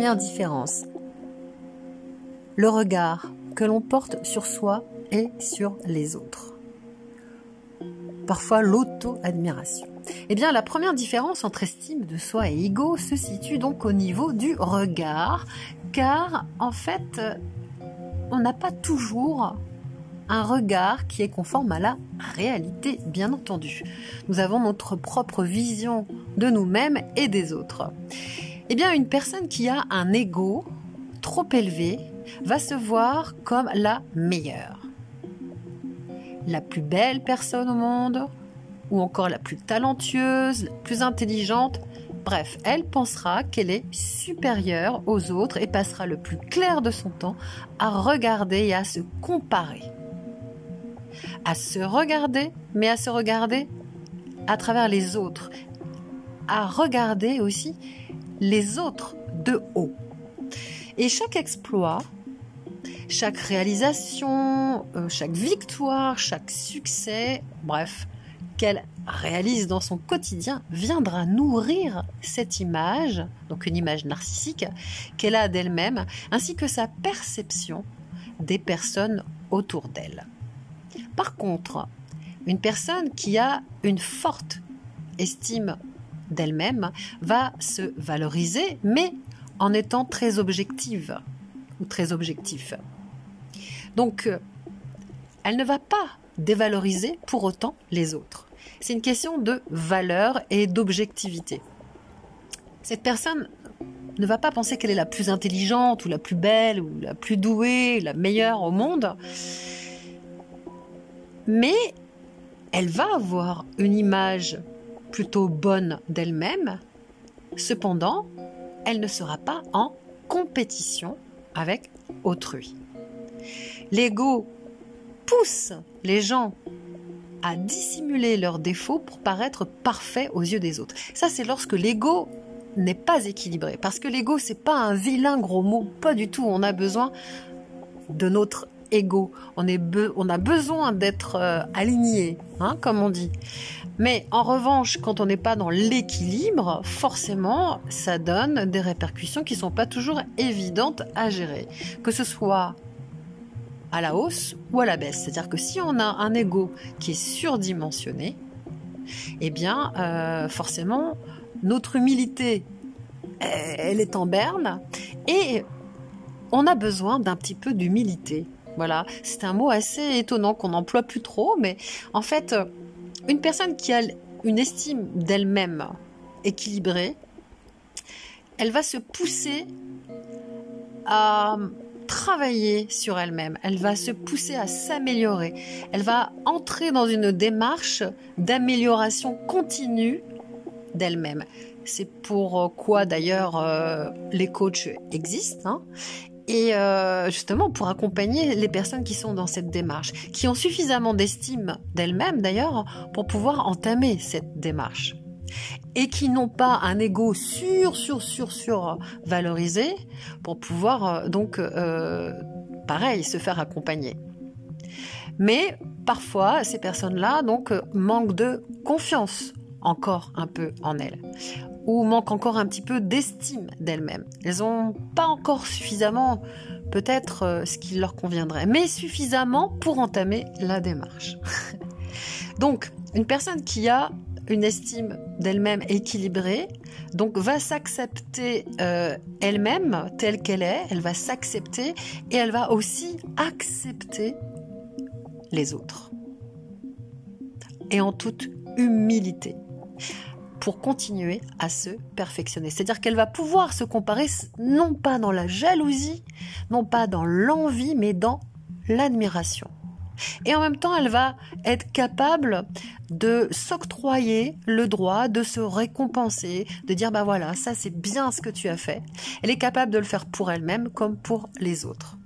première différence. Le regard que l'on porte sur soi et sur les autres. Parfois l'auto-admiration. Eh bien, la première différence entre estime de soi et ego se situe donc au niveau du regard, car en fait, on n'a pas toujours un regard qui est conforme à la réalité, bien entendu. Nous avons notre propre vision de nous-mêmes et des autres. Eh bien, une personne qui a un ego trop élevé va se voir comme la meilleure, la plus belle personne au monde, ou encore la plus talentueuse, la plus intelligente. Bref, elle pensera qu'elle est supérieure aux autres et passera le plus clair de son temps à regarder et à se comparer. À se regarder, mais à se regarder à travers les autres, à regarder aussi les autres de haut. Et chaque exploit, chaque réalisation, euh, chaque victoire, chaque succès, bref, qu'elle réalise dans son quotidien viendra nourrir cette image, donc une image narcissique qu'elle a d'elle-même, ainsi que sa perception des personnes autour d'elle. Par contre, une personne qui a une forte estime d'elle-même va se valoriser, mais en étant très objective ou très objectif. Donc, euh, elle ne va pas dévaloriser pour autant les autres. C'est une question de valeur et d'objectivité. Cette personne ne va pas penser qu'elle est la plus intelligente ou la plus belle ou la plus douée, la meilleure au monde mais elle va avoir une image plutôt bonne d'elle-même. Cependant, elle ne sera pas en compétition avec autrui. L'ego pousse les gens à dissimuler leurs défauts pour paraître parfaits aux yeux des autres. Ça, c'est lorsque l'ego n'est pas équilibré. Parce que l'ego, c'est pas un vilain gros mot, pas du tout. On a besoin de notre égaux. On, est on a besoin d'être euh, aligné, hein, comme on dit. Mais en revanche, quand on n'est pas dans l'équilibre, forcément, ça donne des répercussions qui sont pas toujours évidentes à gérer. Que ce soit à la hausse ou à la baisse. C'est-à-dire que si on a un ego qui est surdimensionné, eh bien, euh, forcément, notre humilité, elle est en berne et on a besoin d'un petit peu d'humilité. Voilà, c'est un mot assez étonnant qu'on n'emploie plus trop, mais en fait, une personne qui a une estime d'elle-même équilibrée, elle va se pousser à travailler sur elle-même, elle va se pousser à s'améliorer, elle va entrer dans une démarche d'amélioration continue d'elle-même. C'est pour quoi d'ailleurs euh, les coachs existent. Hein et euh, justement pour accompagner les personnes qui sont dans cette démarche, qui ont suffisamment d'estime d'elles-mêmes d'ailleurs pour pouvoir entamer cette démarche et qui n'ont pas un ego sur sur sur sur valorisé pour pouvoir euh, donc euh, pareil se faire accompagner. Mais parfois ces personnes-là donc manquent de confiance encore un peu en elles ou manquent encore un petit peu d'estime d'elles-mêmes. Elles n'ont pas encore suffisamment peut-être euh, ce qui leur conviendrait, mais suffisamment pour entamer la démarche. donc, une personne qui a une estime d'elle-même équilibrée, donc va s'accepter euh, elle-même telle qu'elle est, elle va s'accepter et elle va aussi accepter les autres. Et en toute humilité pour continuer à se perfectionner. C'est-à-dire qu'elle va pouvoir se comparer non pas dans la jalousie, non pas dans l'envie, mais dans l'admiration. Et en même temps, elle va être capable de s'octroyer le droit de se récompenser, de dire bah voilà, ça c'est bien ce que tu as fait. Elle est capable de le faire pour elle-même comme pour les autres.